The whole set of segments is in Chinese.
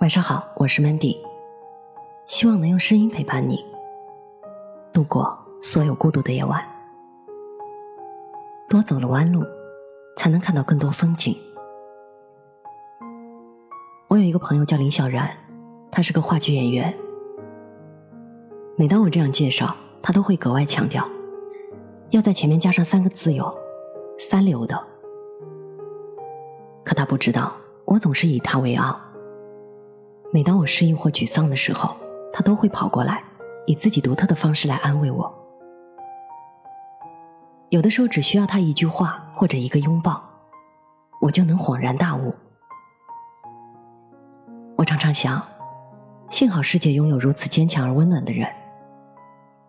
晚上好，我是 Mandy，希望能用声音陪伴你度过所有孤独的夜晚。多走了弯路，才能看到更多风景。我有一个朋友叫林小然，他是个话剧演员。每当我这样介绍，他都会格外强调，要在前面加上三个字哟，三流的。可他不知道，我总是以他为傲。每当我失意或沮丧的时候，他都会跑过来，以自己独特的方式来安慰我。有的时候只需要他一句话或者一个拥抱，我就能恍然大悟。我常常想，幸好世界拥有如此坚强而温暖的人，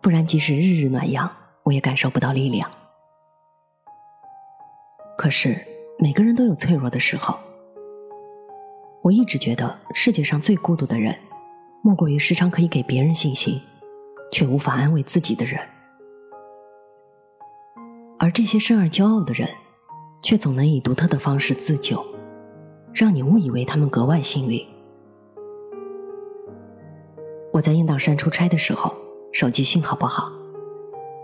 不然即使日日暖阳，我也感受不到力量。可是每个人都有脆弱的时候。我一直觉得世界上最孤独的人，莫过于时常可以给别人信心，却无法安慰自己的人。而这些生而骄傲的人，却总能以独特的方式自救，让你误以为他们格外幸运。我在雁荡山出差的时候，手机信号不好，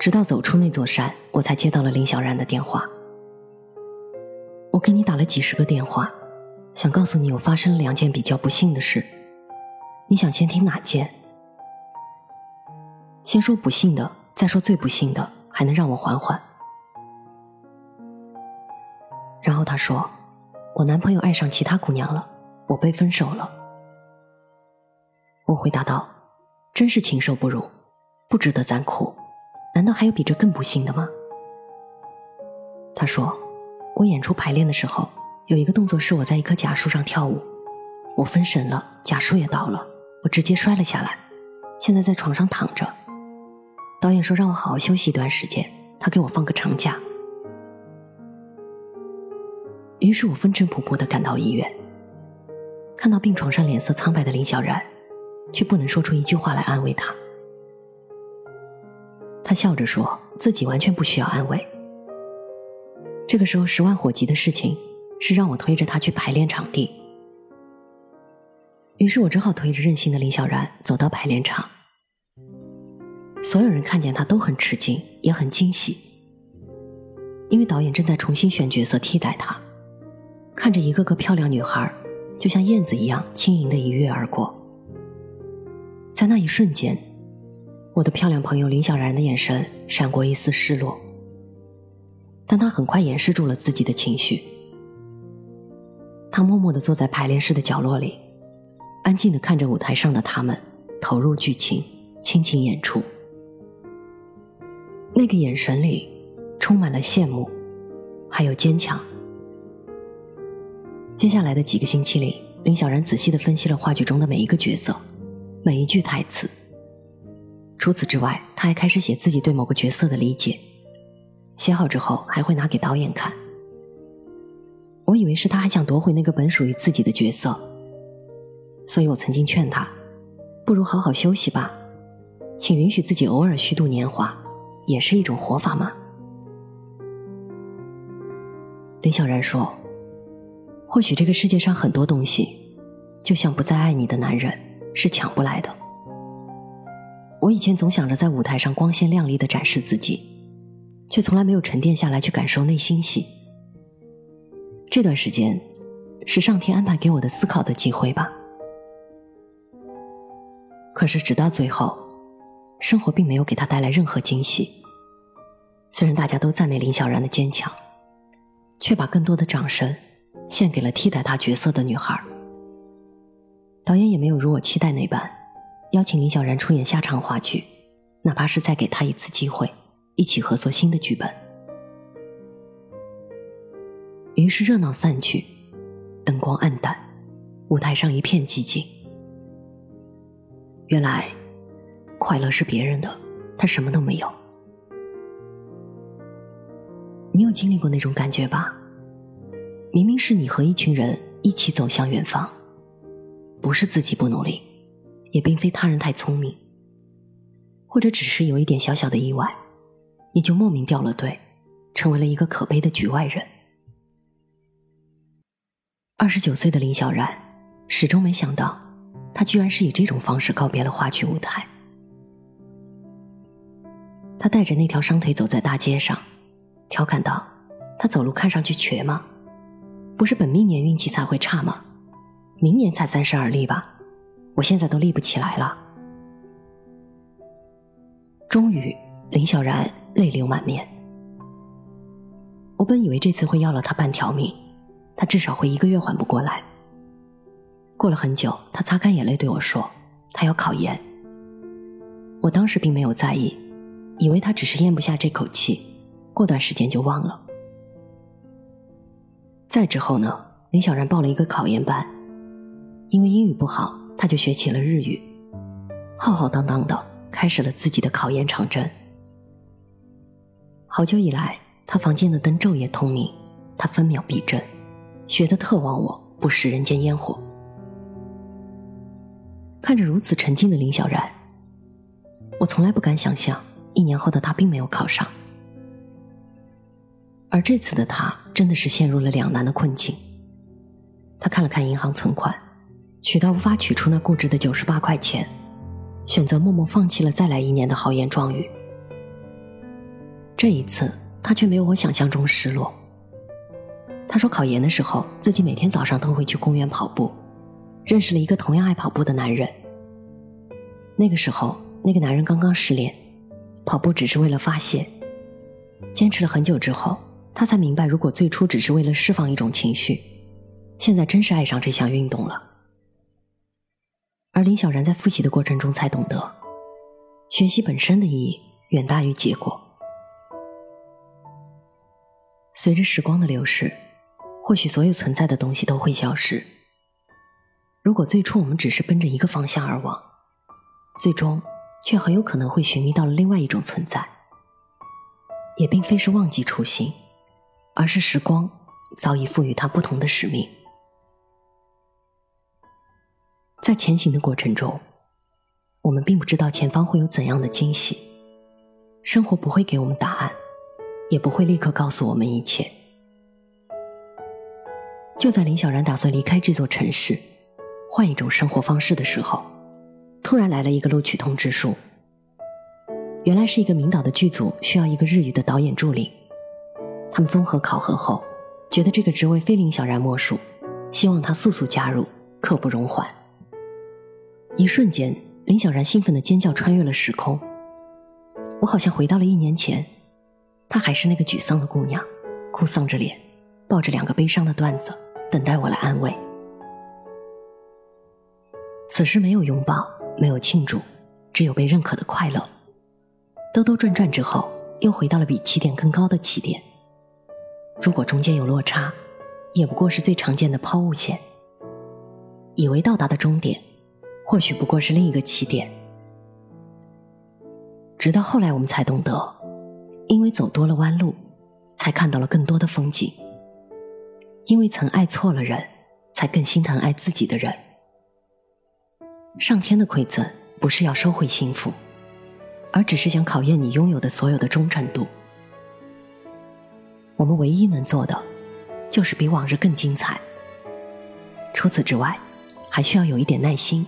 直到走出那座山，我才接到了林小然的电话。我给你打了几十个电话。想告诉你，有发生了两件比较不幸的事。你想先听哪件？先说不幸的，再说最不幸的，还能让我缓缓。然后他说：“我男朋友爱上其他姑娘了，我被分手了。”我回答道：“真是禽兽不如，不值得咱哭。难道还有比这更不幸的吗？”他说：“我演出排练的时候。”有一个动作是我在一棵假树上跳舞，我分神了，假树也倒了，我直接摔了下来，现在在床上躺着。导演说让我好好休息一段时间，他给我放个长假。于是我风尘仆仆的赶到医院，看到病床上脸色苍白的林小然，却不能说出一句话来安慰他。他笑着说自己完全不需要安慰。这个时候十万火急的事情。是让我推着他去排练场地，于是我只好推着任性的林小然走到排练场。所有人看见他都很吃惊，也很惊喜，因为导演正在重新选角色替代他。看着一个个漂亮女孩，就像燕子一样轻盈的一跃而过。在那一瞬间，我的漂亮朋友林小然的眼神闪过一丝失落，但他很快掩饰住了自己的情绪。他默默地坐在排练室的角落里，安静地看着舞台上的他们，投入剧情，倾情演出。那个眼神里，充满了羡慕，还有坚强。接下来的几个星期里，林小然仔细地分析了话剧中的每一个角色，每一句台词。除此之外，他还开始写自己对某个角色的理解，写好之后还会拿给导演看。我以为是他还想夺回那个本属于自己的角色，所以我曾经劝他，不如好好休息吧，请允许自己偶尔虚度年华，也是一种活法嘛。林小然说：“或许这个世界上很多东西，就像不再爱你的男人，是抢不来的。我以前总想着在舞台上光鲜亮丽的展示自己，却从来没有沉淀下来去感受内心戏。”这段时间，是上天安排给我的思考的机会吧。可是直到最后，生活并没有给他带来任何惊喜。虽然大家都赞美林小然的坚强，却把更多的掌声献给了替代他角色的女孩。导演也没有如我期待那般，邀请林小然出演下场话剧，哪怕是再给他一次机会，一起合作新的剧本。于是热闹散去，灯光暗淡，舞台上一片寂静。原来，快乐是别人的，他什么都没有。你有经历过那种感觉吧？明明是你和一群人一起走向远方，不是自己不努力，也并非他人太聪明，或者只是有一点小小的意外，你就莫名掉了队，成为了一个可悲的局外人。二十九岁的林小然，始终没想到他居然是以这种方式告别了话剧舞台。他带着那条伤腿走在大街上，调侃道：“他走路看上去瘸吗？不是本命年运气才会差吗？明年才三十而立吧，我现在都立不起来了。”终于，林小然泪流满面。我本以为这次会要了他半条命，他至少会一个月缓不过来。过了很久，他擦干眼泪对我说：“他要考研。”我当时并没有在意。以为他只是咽不下这口气，过段时间就忘了。再之后呢，林小然报了一个考研班，因为英语不好，他就学起了日语，浩浩荡荡的开始了自己的考研长征。好久以来，他房间的灯昼夜通明，他分秒必争，学得特忘我，不食人间烟火。看着如此沉静的林小然，我从来不敢想象。一年后的他并没有考上，而这次的他真的是陷入了两难的困境。他看了看银行存款，取到无法取出那固执的九十八块钱，选择默默放弃了再来一年的豪言壮语。这一次，他却没有我想象中失落。他说，考研的时候自己每天早上都会去公园跑步，认识了一个同样爱跑步的男人。那个时候，那个男人刚刚失恋。跑步只是为了发泄，坚持了很久之后，他才明白，如果最初只是为了释放一种情绪，现在真是爱上这项运动了。而林小然在复习的过程中才懂得，学习本身的意义远大于结果。随着时光的流逝，或许所有存在的东西都会消失。如果最初我们只是奔着一个方向而往，最终。却很有可能会寻觅到了另外一种存在，也并非是忘记初心，而是时光早已赋予它不同的使命。在前行的过程中，我们并不知道前方会有怎样的惊喜，生活不会给我们答案，也不会立刻告诉我们一切。就在林小然打算离开这座城市，换一种生活方式的时候。突然来了一个录取通知书，原来是一个名导的剧组需要一个日语的导演助理。他们综合考核后，觉得这个职位非林小然莫属，希望他速速加入，刻不容缓。一瞬间，林小然兴奋的尖叫穿越了时空，我好像回到了一年前，她还是那个沮丧的姑娘，哭丧着脸，抱着两个悲伤的段子，等待我来安慰。此时没有拥抱。没有庆祝，只有被认可的快乐。兜兜转转之后，又回到了比起点更高的起点。如果中间有落差，也不过是最常见的抛物线。以为到达的终点，或许不过是另一个起点。直到后来，我们才懂得，因为走多了弯路，才看到了更多的风景。因为曾爱错了人，才更心疼爱自己的人。上天的馈赠不是要收回幸福，而只是想考验你拥有的所有的忠诚度。我们唯一能做的，就是比往日更精彩。除此之外，还需要有一点耐心，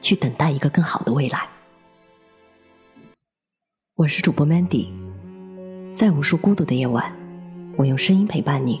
去等待一个更好的未来。我是主播 Mandy，在无数孤独的夜晚，我用声音陪伴你。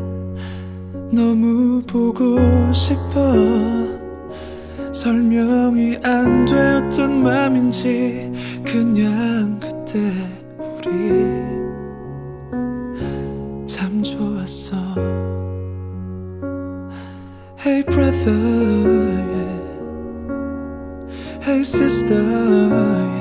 너무 보고 싶어 설명이 안 되었던 맘인지 그냥 그때 우리 좋았어 Hey brother yeah. Hey sister yeah.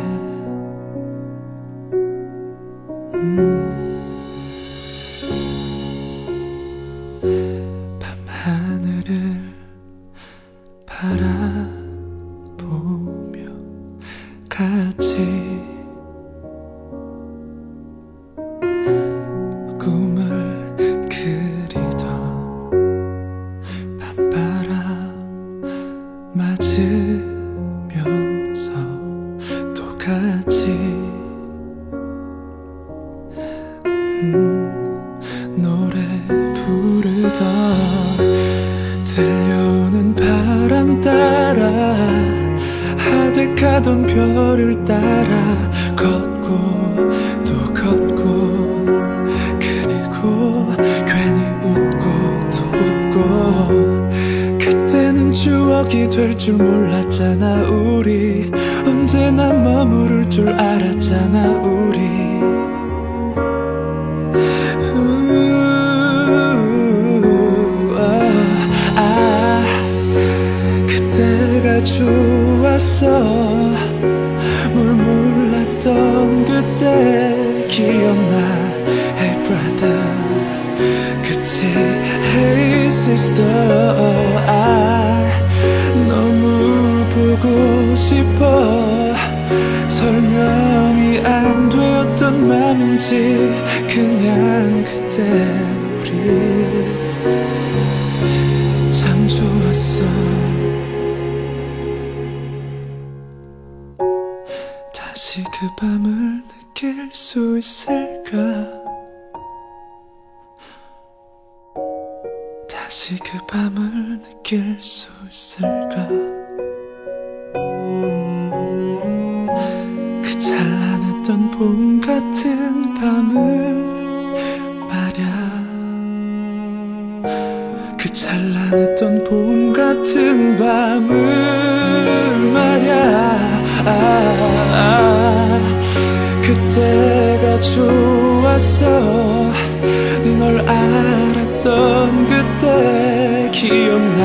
줄 몰랐잖아 우리. 언제나 머무를 줄 알았잖아 우리. 우, 아, 아, 그때가 좋았어. 뭘 몰랐던 그때 기억나? Hey brother. 그치. Hey sister. 아 보고 싶어. 설명이 안 되었던 맘인지 그냥 그때 우리 참 좋았어. 다시 그 밤을 느낄 수 있을까? 다시 그 밤을 느낄 수 있을까 찬란했던 봄 같은 밤을 말야. 그 찬란했던 봄 같은 밤을 말야. 아, 아, 그때가 좋았어. 널 알았던 그때 기억나.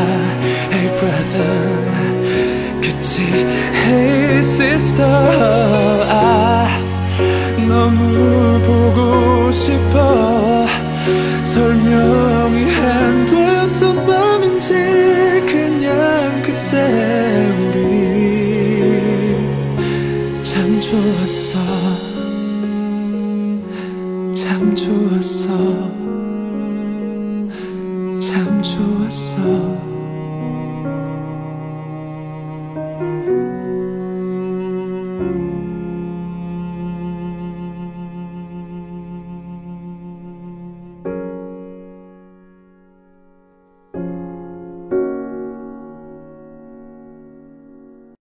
Hey brother. 그치. Hey sister. 아, 너무 보고 싶어. 설명이 안 됐던 맘인지 그냥 그때 우리 참 좋았어. 참 좋았어. 참 좋았어